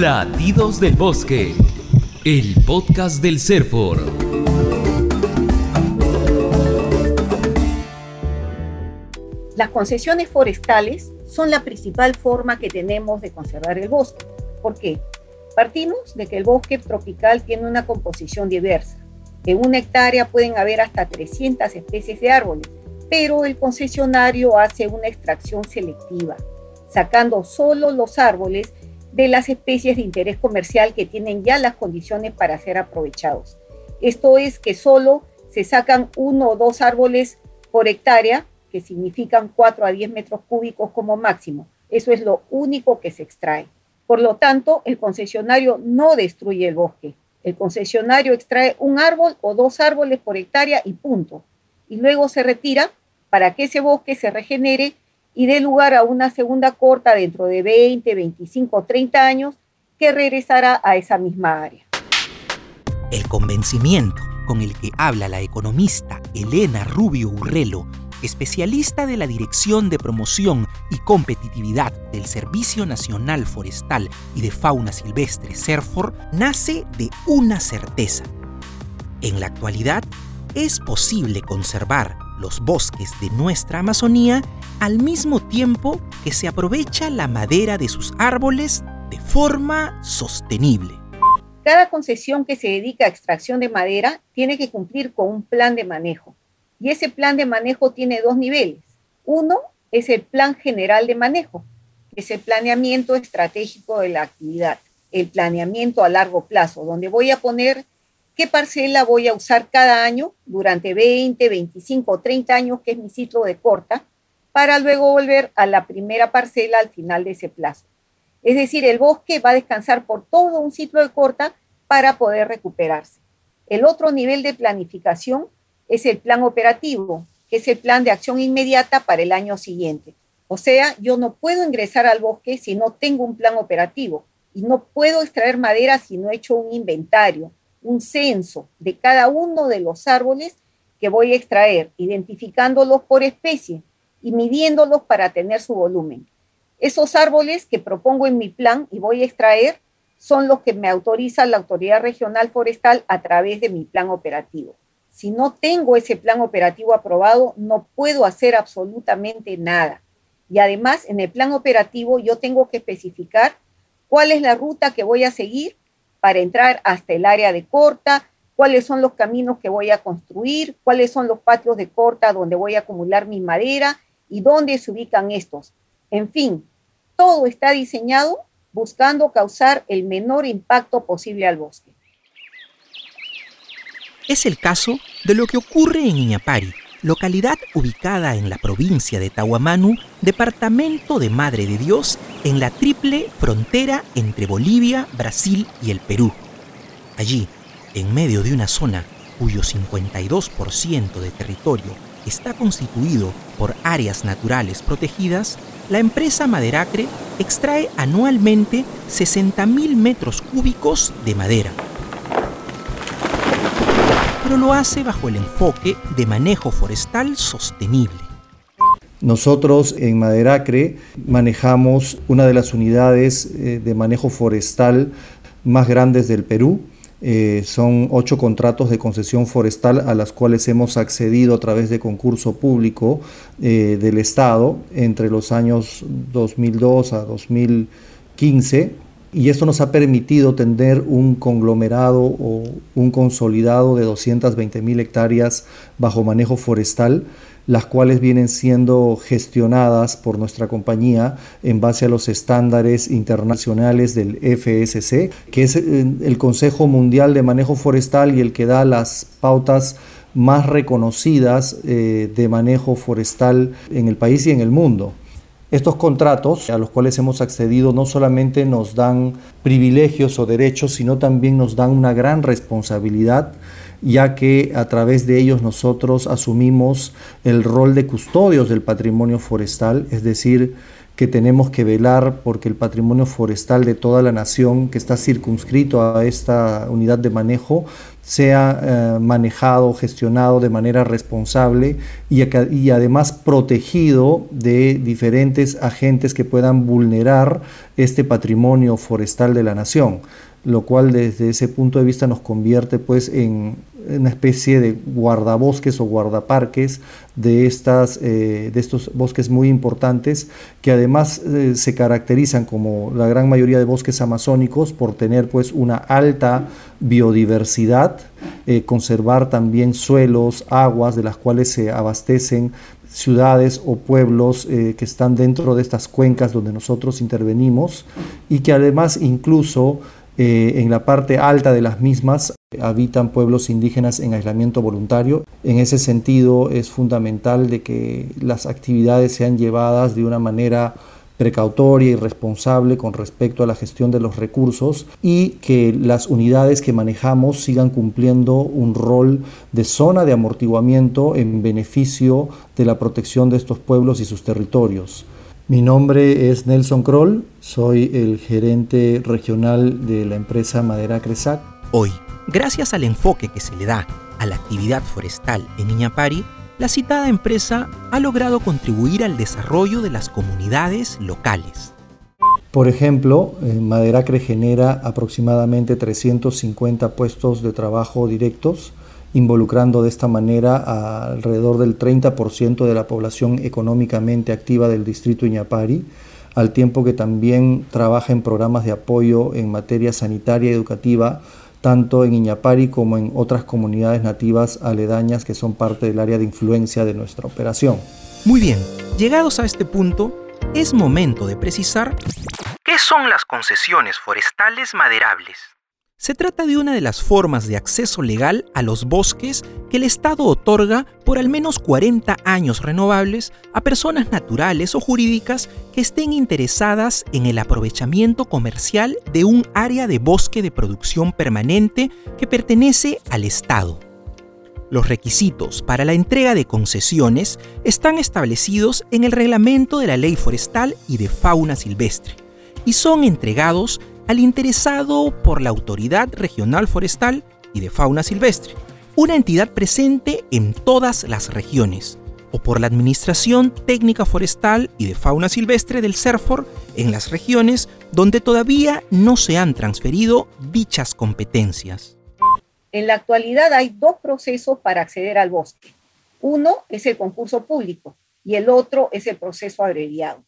Latidos del Bosque, el podcast del CERFOR. Las concesiones forestales son la principal forma que tenemos de conservar el bosque. ¿Por qué? Partimos de que el bosque tropical tiene una composición diversa. En una hectárea pueden haber hasta 300 especies de árboles, pero el concesionario hace una extracción selectiva, sacando solo los árboles de las especies de interés comercial que tienen ya las condiciones para ser aprovechados. Esto es que solo se sacan uno o dos árboles por hectárea, que significan 4 a 10 metros cúbicos como máximo. Eso es lo único que se extrae. Por lo tanto, el concesionario no destruye el bosque. El concesionario extrae un árbol o dos árboles por hectárea y punto. Y luego se retira para que ese bosque se regenere y dé lugar a una segunda corta dentro de 20, 25, 30 años que regresará a esa misma área. El convencimiento con el que habla la economista Elena Rubio Urrelo, especialista de la Dirección de Promoción y Competitividad del Servicio Nacional Forestal y de Fauna Silvestre CERFOR, nace de una certeza. En la actualidad, es posible conservar los bosques de nuestra Amazonía al mismo tiempo que se aprovecha la madera de sus árboles de forma sostenible. Cada concesión que se dedica a extracción de madera tiene que cumplir con un plan de manejo. Y ese plan de manejo tiene dos niveles. Uno es el plan general de manejo, que es el planeamiento estratégico de la actividad, el planeamiento a largo plazo, donde voy a poner qué parcela voy a usar cada año durante 20, 25 o 30 años, que es mi ciclo de corta, para luego volver a la primera parcela al final de ese plazo. Es decir, el bosque va a descansar por todo un ciclo de corta para poder recuperarse. El otro nivel de planificación es el plan operativo, que es el plan de acción inmediata para el año siguiente. O sea, yo no puedo ingresar al bosque si no tengo un plan operativo y no puedo extraer madera si no he hecho un inventario, un censo de cada uno de los árboles que voy a extraer, identificándolos por especie y midiéndolos para tener su volumen. Esos árboles que propongo en mi plan y voy a extraer son los que me autoriza la Autoridad Regional Forestal a través de mi plan operativo. Si no tengo ese plan operativo aprobado, no puedo hacer absolutamente nada. Y además, en el plan operativo yo tengo que especificar cuál es la ruta que voy a seguir para entrar hasta el área de corta, cuáles son los caminos que voy a construir, cuáles son los patios de corta donde voy a acumular mi madera y dónde se ubican estos. En fin, todo está diseñado buscando causar el menor impacto posible al bosque. Es el caso de lo que ocurre en Iñapari, localidad ubicada en la provincia de Tahuamanu, departamento de Madre de Dios, en la triple frontera entre Bolivia, Brasil y el Perú. Allí, en medio de una zona cuyo 52% de territorio está constituido por áreas naturales protegidas, la empresa Maderacre extrae anualmente 60.000 metros cúbicos de madera pero lo hace bajo el enfoque de manejo forestal sostenible. Nosotros en Maderacre manejamos una de las unidades eh, de manejo forestal más grandes del Perú. Eh, son ocho contratos de concesión forestal a las cuales hemos accedido a través de concurso público eh, del Estado entre los años 2002 a 2015 y esto nos ha permitido tener un conglomerado o un consolidado de 220 mil hectáreas bajo manejo forestal, las cuales vienen siendo gestionadas por nuestra compañía en base a los estándares internacionales del FSC, que es eh, el Consejo Mundial de Manejo Forestal y el que da las pautas más reconocidas eh, de manejo forestal en el país y en el mundo. Estos contratos a los cuales hemos accedido no solamente nos dan privilegios o derechos, sino también nos dan una gran responsabilidad, ya que a través de ellos nosotros asumimos el rol de custodios del patrimonio forestal, es decir, que tenemos que velar porque el patrimonio forestal de toda la nación que está circunscrito a esta unidad de manejo sea eh, manejado, gestionado de manera responsable y, además protegido de diferentes agentes que puedan vulnerar este patrimonio forestal de la nación, lo cual desde ese punto de vista nos convierte pues en una especie de guardabosques o guardaparques de, estas, eh, de estos bosques muy importantes que además eh, se caracterizan como la gran mayoría de bosques amazónicos por tener pues una alta biodiversidad, eh, conservar también suelos, aguas de las cuales se abastecen ciudades o pueblos que están dentro de estas cuencas donde nosotros intervenimos y que además incluso en la parte alta de las mismas habitan pueblos indígenas en aislamiento voluntario. En ese sentido es fundamental de que las actividades sean llevadas de una manera precautoria y responsable con respecto a la gestión de los recursos y que las unidades que manejamos sigan cumpliendo un rol de zona de amortiguamiento en beneficio de la protección de estos pueblos y sus territorios. Mi nombre es Nelson Kroll, soy el gerente regional de la empresa Madera Cresac. Hoy Gracias al enfoque que se le da a la actividad forestal en Iñapari, la citada empresa ha logrado contribuir al desarrollo de las comunidades locales. Por ejemplo, Maderacre genera aproximadamente 350 puestos de trabajo directos, involucrando de esta manera alrededor del 30% de la población económicamente activa del distrito Iñapari, al tiempo que también trabaja en programas de apoyo en materia sanitaria y educativa tanto en Iñapari como en otras comunidades nativas aledañas que son parte del área de influencia de nuestra operación. Muy bien, llegados a este punto, es momento de precisar qué son las concesiones forestales maderables. Se trata de una de las formas de acceso legal a los bosques que el Estado otorga por al menos 40 años renovables a personas naturales o jurídicas que estén interesadas en el aprovechamiento comercial de un área de bosque de producción permanente que pertenece al Estado. Los requisitos para la entrega de concesiones están establecidos en el reglamento de la Ley Forestal y de Fauna Silvestre y son entregados al interesado por la Autoridad Regional Forestal y de Fauna Silvestre, una entidad presente en todas las regiones, o por la Administración Técnica Forestal y de Fauna Silvestre del CERFOR en las regiones donde todavía no se han transferido dichas competencias. En la actualidad hay dos procesos para acceder al bosque. Uno es el concurso público y el otro es el proceso abreviado.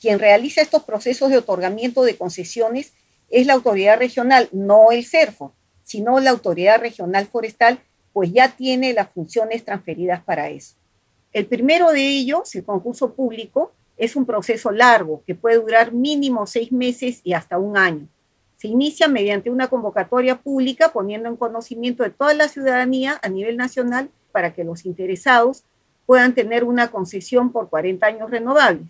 Quien realiza estos procesos de otorgamiento de concesiones es la autoridad regional, no el CERFO, sino la autoridad regional forestal, pues ya tiene las funciones transferidas para eso. El primero de ellos, el concurso público, es un proceso largo que puede durar mínimo seis meses y hasta un año. Se inicia mediante una convocatoria pública poniendo en conocimiento de toda la ciudadanía a nivel nacional para que los interesados puedan tener una concesión por 40 años renovables.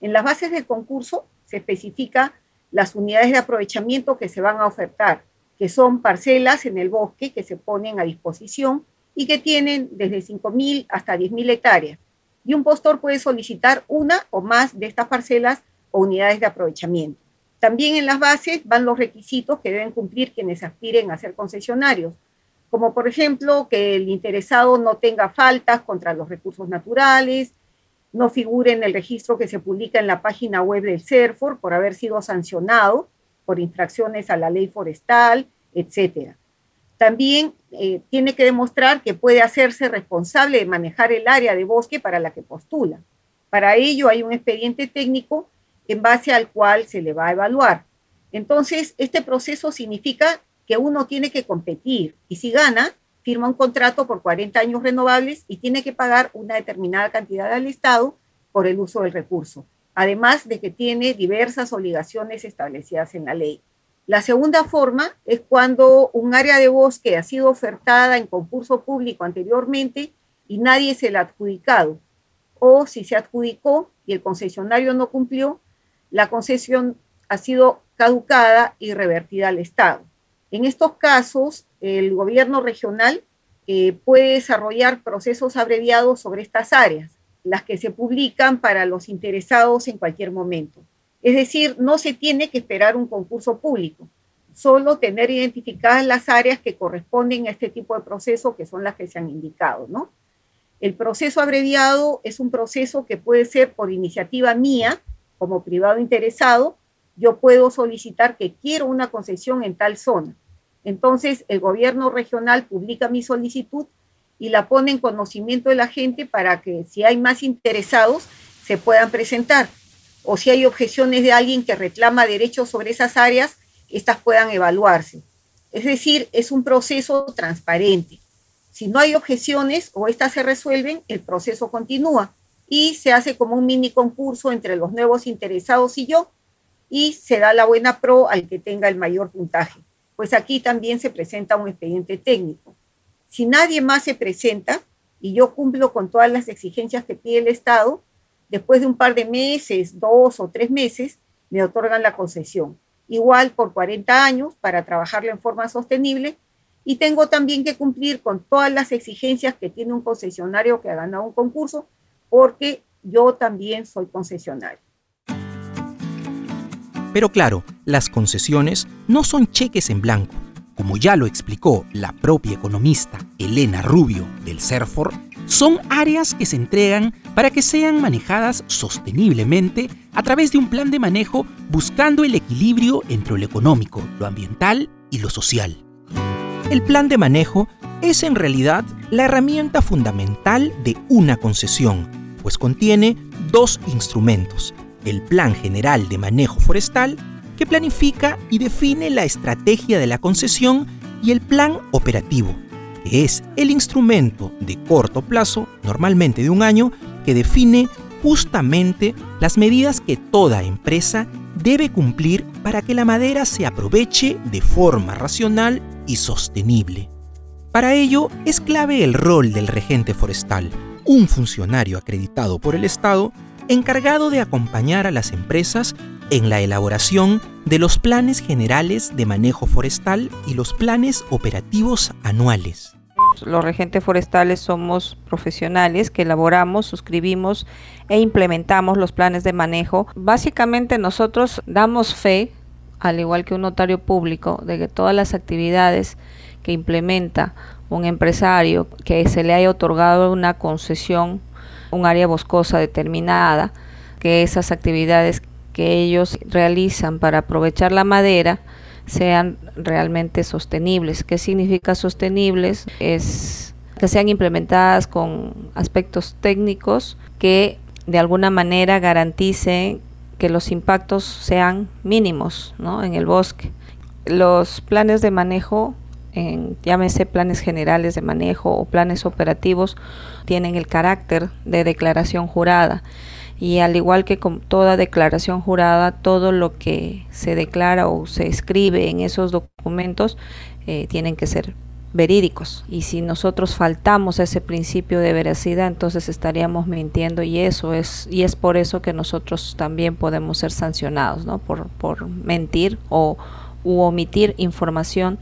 En las bases del concurso se especifica las unidades de aprovechamiento que se van a ofertar, que son parcelas en el bosque que se ponen a disposición y que tienen desde 5.000 hasta 10.000 hectáreas. Y un postor puede solicitar una o más de estas parcelas o unidades de aprovechamiento. También en las bases van los requisitos que deben cumplir quienes aspiren a ser concesionarios, como por ejemplo que el interesado no tenga faltas contra los recursos naturales, no figure en el registro que se publica en la página web del CERFOR por haber sido sancionado por infracciones a la ley forestal, etc. También eh, tiene que demostrar que puede hacerse responsable de manejar el área de bosque para la que postula. Para ello hay un expediente técnico en base al cual se le va a evaluar. Entonces, este proceso significa que uno tiene que competir y si gana, firma un contrato por 40 años renovables y tiene que pagar una determinada cantidad al Estado por el uso del recurso, además de que tiene diversas obligaciones establecidas en la ley. La segunda forma es cuando un área de bosque ha sido ofertada en concurso público anteriormente y nadie se la ha adjudicado, o si se adjudicó y el concesionario no cumplió, la concesión ha sido caducada y revertida al Estado. En estos casos, el gobierno regional eh, puede desarrollar procesos abreviados sobre estas áreas. las que se publican para los interesados en cualquier momento. Es decir, no se tiene que esperar un concurso público, solo tener identificadas las áreas que corresponden a este tipo de proceso, que son las que se han indicado. El proceso abreviado es un proceso que puede ser por iniciativa mía, como privado interesado, yo puedo solicitar que quiero una concesión en tal zona. Entonces, el gobierno regional publica mi solicitud y la pone en conocimiento de la gente para que si hay más interesados se puedan presentar. O si hay objeciones de alguien que reclama derechos sobre esas áreas, estas puedan evaluarse. Es decir, es un proceso transparente. Si no hay objeciones o estas se resuelven, el proceso continúa y se hace como un mini concurso entre los nuevos interesados y yo y se da la buena pro al que tenga el mayor puntaje. Pues aquí también se presenta un expediente técnico. Si nadie más se presenta y yo cumplo con todas las exigencias que pide el Estado, después de un par de meses, dos o tres meses, me otorgan la concesión. Igual por 40 años para trabajarla en forma sostenible y tengo también que cumplir con todas las exigencias que tiene un concesionario que ha ganado un concurso porque yo también soy concesionario. Pero claro, las concesiones no son cheques en blanco. Como ya lo explicó la propia economista Elena Rubio del CERFOR, son áreas que se entregan para que sean manejadas sosteniblemente a través de un plan de manejo buscando el equilibrio entre lo económico, lo ambiental y lo social. El plan de manejo es en realidad la herramienta fundamental de una concesión, pues contiene dos instrumentos, el Plan General de Manejo Forestal, que planifica y define la estrategia de la concesión, y el Plan Operativo, que es el instrumento de corto plazo, normalmente de un año, que define justamente las medidas que toda empresa debe cumplir para que la madera se aproveche de forma racional y sostenible. Para ello es clave el rol del regente forestal, un funcionario acreditado por el Estado encargado de acompañar a las empresas en la elaboración de los planes generales de manejo forestal y los planes operativos anuales. Los regentes forestales somos profesionales que elaboramos, suscribimos e implementamos los planes de manejo. Básicamente nosotros damos fe, al igual que un notario público, de que todas las actividades que implementa un empresario que se le haya otorgado una concesión un área boscosa determinada, que esas actividades que ellos realizan para aprovechar la madera sean realmente sostenibles. ¿Qué significa sostenibles? Es que sean implementadas con aspectos técnicos que de alguna manera garanticen que los impactos sean mínimos en el bosque. Los planes de manejo en, llámese planes generales de manejo o planes operativos, tienen el carácter de declaración jurada. Y al igual que con toda declaración jurada, todo lo que se declara o se escribe en esos documentos eh, tienen que ser verídicos. Y si nosotros faltamos ese principio de veracidad, entonces estaríamos mintiendo y eso es, y es por eso que nosotros también podemos ser sancionados, ¿no? Por, por mentir o u omitir información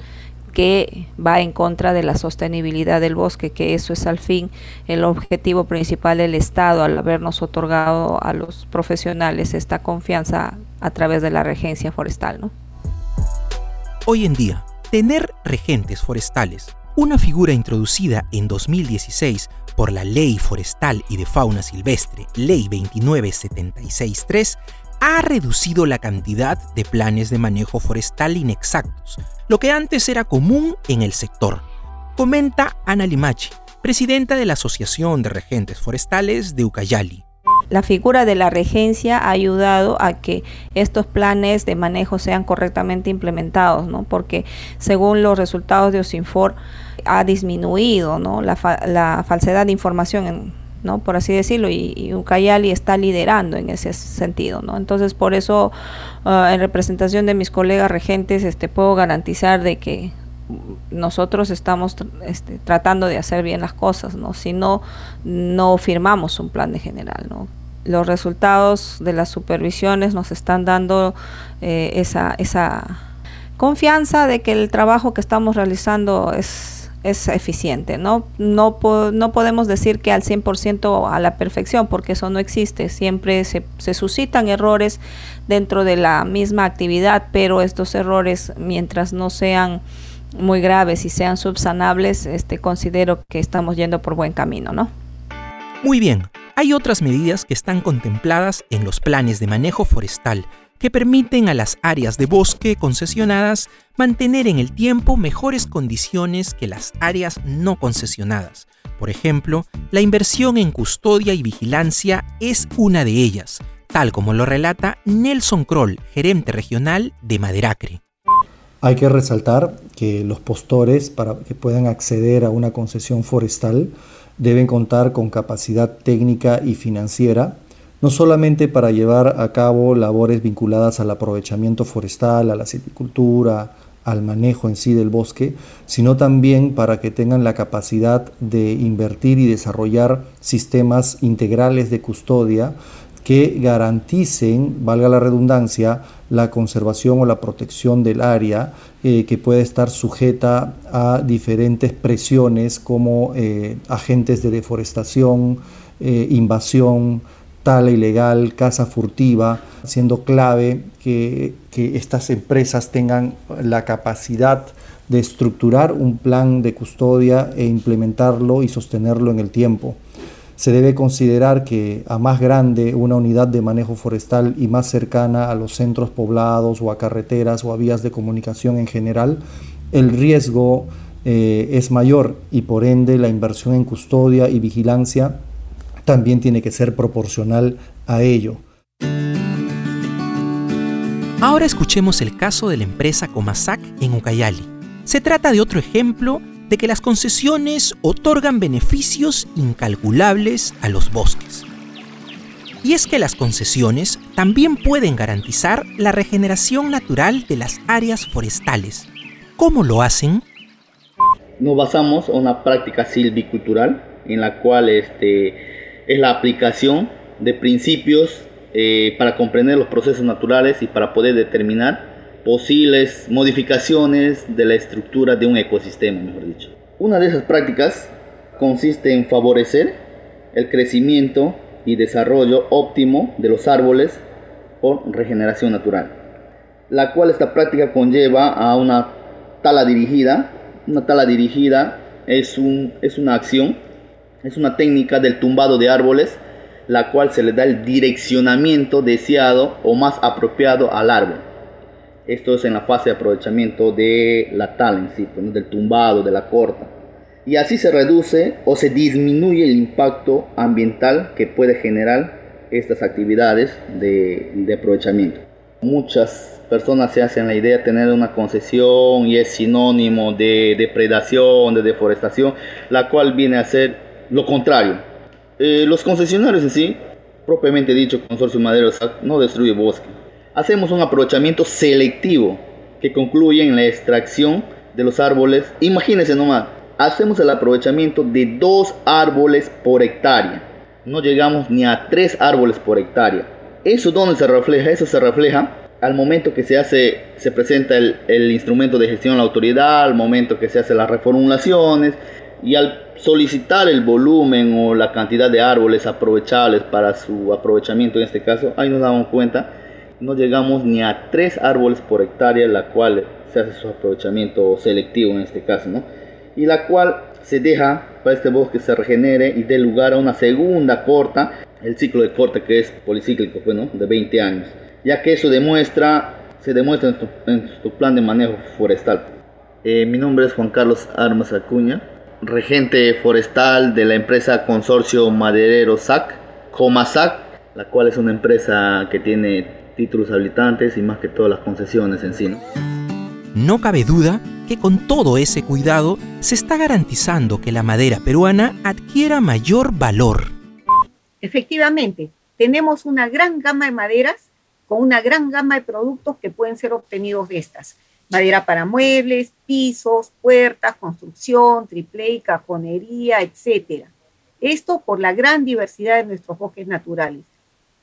que va en contra de la sostenibilidad del bosque, que eso es al fin el objetivo principal del Estado al habernos otorgado a los profesionales esta confianza a través de la regencia forestal. ¿no? Hoy en día, tener regentes forestales, una figura introducida en 2016 por la Ley Forestal y de Fauna Silvestre, Ley 29763, ha reducido la cantidad de planes de manejo forestal inexactos, lo que antes era común en el sector. Comenta Ana Limachi, presidenta de la Asociación de Regentes Forestales de Ucayali. La figura de la regencia ha ayudado a que estos planes de manejo sean correctamente implementados, ¿no? porque según los resultados de OSINFOR ha disminuido ¿no? la, falsedad de información en, ¿no? por así decirlo, y, Ucayali está liderando en ese sentido. ¿no? Entonces, por eso, ah, en representación de mis colegas regentes, este, puedo garantizar de que nosotros estamos este, tratando de hacer bien las cosas, ¿no? si no, no firmamos un plan de general. ¿no? Los resultados de las supervisiones nos están dando eh, esa, esa confianza de que el trabajo que estamos realizando es es eficiente. No, no, no podemos decir que al 100% a la perfección, porque eso no existe. Siempre se, se, suscitan errores dentro de la misma actividad, pero estos errores, mientras no sean muy graves y sean subsanables, este, considero que estamos yendo por buen camino, ¿no? Muy bien. Hay otras medidas que están contempladas en los planes de manejo forestal que permiten a las áreas de bosque concesionadas mantener en el tiempo mejores condiciones que las áreas no concesionadas. Por ejemplo, la inversión en custodia y vigilancia es una de ellas, tal como lo relata Nelson Kroll, gerente regional de Maderacre. Hay que resaltar que los postores, para que puedan acceder a una concesión forestal, deben contar con capacidad técnica y financiera no solamente para llevar a cabo labores vinculadas al aprovechamiento forestal, a la silvicultura, al manejo en sí del bosque, sino también para que tengan la capacidad de invertir y desarrollar sistemas integrales de custodia que garanticen, valga la redundancia, la conservación o la protección del área eh, que puede estar sujeta a diferentes presiones como eh, agentes de deforestación, eh, invasión, tala ilegal, caza furtiva, siendo clave que, estas empresas tengan la capacidad de estructurar un plan de custodia e implementarlo y sostenerlo en el tiempo. Se debe considerar que a más grande una unidad de manejo forestal y más cercana a los centros poblados o a carreteras o a vías de comunicación en general, el riesgo eh, es mayor y por ende la inversión en custodia y vigilancia también tiene que ser proporcional a ello. Ahora escuchemos el caso de la empresa Comasac en Ucayali. Se trata de otro ejemplo de que las concesiones otorgan beneficios incalculables a los bosques. Y es que las concesiones también pueden garantizar la regeneración natural de las áreas forestales. ¿Cómo lo hacen? Nos basamos en una práctica silvicultural en la cual este, es la aplicación de principios eh, para comprender los procesos naturales y para poder determinar posibles modificaciones de la estructura de un ecosistema, mejor dicho. Una de esas prácticas consiste en favorecer el crecimiento y desarrollo óptimo de los árboles por regeneración natural, la cual esta práctica conlleva a una tala dirigida. Una tala dirigida es, un, es una acción es una técnica del tumbado de árboles, la cual se le da el direccionamiento deseado o más apropiado al árbol. Esto es en la fase de aprovechamiento de la tala en sí, pues, del tumbado, de la corta. Y así se reduce o se disminuye el impacto ambiental que puede generar estas actividades de, aprovechamiento. Muchas personas se hacen la idea de tener una concesión y es sinónimo de depredación, de deforestación, la cual viene a ser lo contrario. Eh, los concesionarios en sí, propiamente dicho, Consorcio Madero no destruye bosque. Hacemos un aprovechamiento selectivo que concluye en la extracción de los árboles. Imagínense nomás, hacemos el aprovechamiento de dos árboles por hectárea. No llegamos ni a tres árboles por hectárea. ¿Eso dónde se refleja? Eso se refleja al momento que se hace, se presenta el, el instrumento de gestión a la autoridad, al momento que se hacen las reformulaciones, y al solicitar el volumen o la cantidad de árboles aprovechables para su aprovechamiento en este caso, ahí nos damos cuenta, no llegamos ni a tres árboles por hectárea, la cual se hace su aprovechamiento selectivo en este caso, ¿no? Y la cual se deja para este bosque se regenere y dé lugar a una segunda corta, el ciclo de corte que es policíclico, bueno, pues, de 20 años, ya que eso demuestra, se demuestra en tu, plan de manejo forestal. Eh, mi nombre es Juan Carlos Armas Acuña, regente forestal de la empresa Consorcio Maderero SAC, Comasac, la cual es una empresa que tiene títulos habilitantes y más que todas las concesiones en sí. ¿no? no cabe duda que con todo ese cuidado se está garantizando que la madera peruana adquiera mayor valor. Efectivamente, tenemos una gran gama de maderas con una gran gama de productos que pueden ser obtenidos de estas madera para muebles, pisos, puertas, construcción, triple, cajonería, etc. Esto por la gran diversidad de nuestros bosques naturales.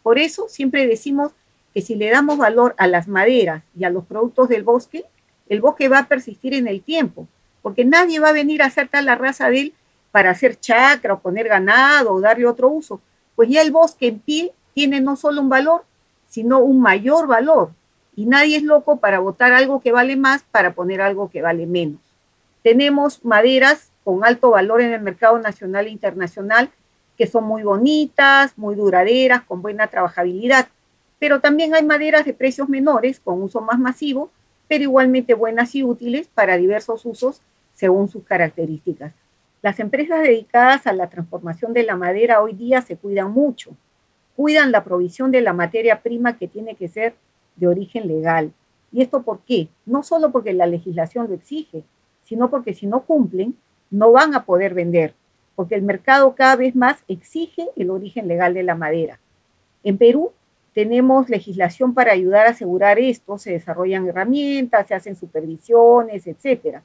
Por eso siempre decimos que si le damos valor a las maderas y a los productos del bosque, el bosque va a persistir en el tiempo, porque nadie va a venir a hacer tal la raza de él para hacer chacra o poner ganado o darle otro uso. Pues ya el bosque en pie tiene no solo un valor, sino un mayor valor. Y nadie es loco para votar algo que vale más para poner algo que vale menos. Tenemos maderas con alto valor en el mercado nacional e internacional que son muy bonitas, muy duraderas, con buena trabajabilidad. Pero también hay maderas de precios menores, con uso más masivo, pero igualmente buenas y útiles para diversos usos según sus características. Las empresas dedicadas a la transformación de la madera hoy día se cuidan mucho. Cuidan la provisión de la materia prima que tiene que ser de origen legal. ¿Y esto por qué? No solo porque la legislación lo exige, sino porque si no cumplen, no van a poder vender, porque el mercado cada vez más exige el origen legal de la madera. En Perú tenemos legislación para ayudar a asegurar esto, se desarrollan herramientas, se hacen supervisiones, etcétera.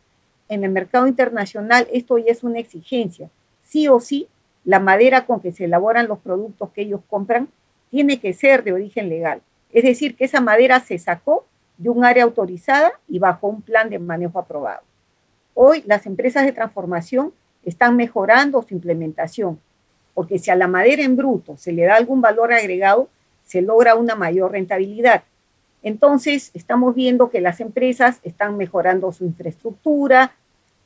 En el mercado internacional esto ya es una exigencia. Sí o sí, la madera con que se elaboran los productos que ellos compran tiene que ser de origen legal. Es decir, que esa madera se sacó de un área autorizada y bajo un plan de manejo aprobado. Hoy las empresas de transformación están mejorando su implementación, porque si a la madera en bruto se le da algún valor agregado, se logra una mayor rentabilidad. Entonces, estamos viendo que las empresas están mejorando su infraestructura,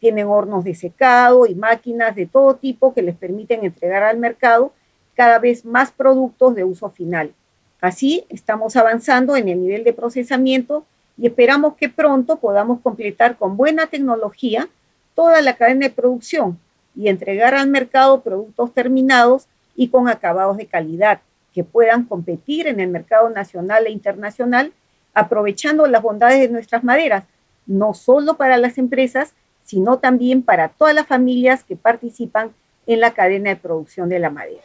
tienen hornos de secado y máquinas de todo tipo que les permiten entregar al mercado cada vez más productos de uso final. Así, estamos avanzando en el nivel de procesamiento y esperamos que pronto podamos completar con buena tecnología toda la cadena de producción y entregar al mercado productos terminados y con acabados de calidad que puedan competir en el mercado nacional e internacional, aprovechando las bondades de nuestras maderas, no solo para las empresas, sino también para todas las familias que participan en la cadena de producción de la madera.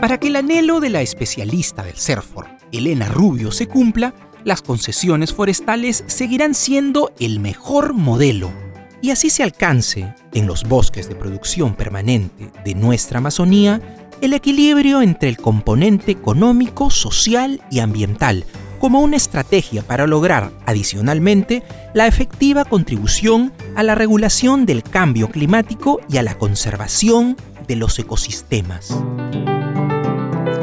Para que el anhelo de la especialista del CERFOR Elena Rubio se cumpla, las concesiones forestales seguirán siendo el mejor modelo. Y así se alcance, en los bosques de producción permanente de nuestra Amazonía, el equilibrio entre el componente económico, social y ambiental, como una estrategia para lograr, adicionalmente, la efectiva contribución a la regulación del cambio climático y a la conservación de los ecosistemas.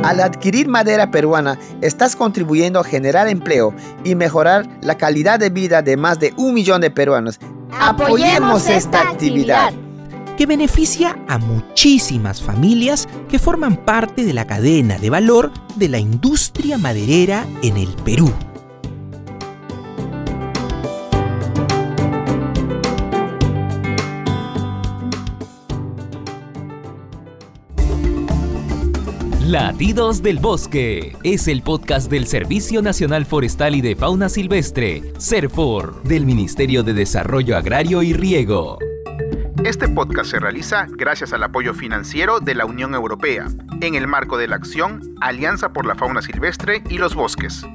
Al adquirir madera peruana, estás contribuyendo a generar empleo y mejorar la calidad de vida de más de un millón de peruanos. Apoyemos esta actividad que beneficia a muchísimas familias que forman parte de la cadena de valor de la industria maderera en el Perú. Latidos del Bosque es el podcast del Servicio Nacional Forestal y de Fauna Silvestre, CERFOR, del Ministerio de Desarrollo Agrario y Riego. Este podcast se realiza gracias al apoyo financiero de la Unión Europea, en el marco de la acción Alianza por la Fauna Silvestre y los Bosques.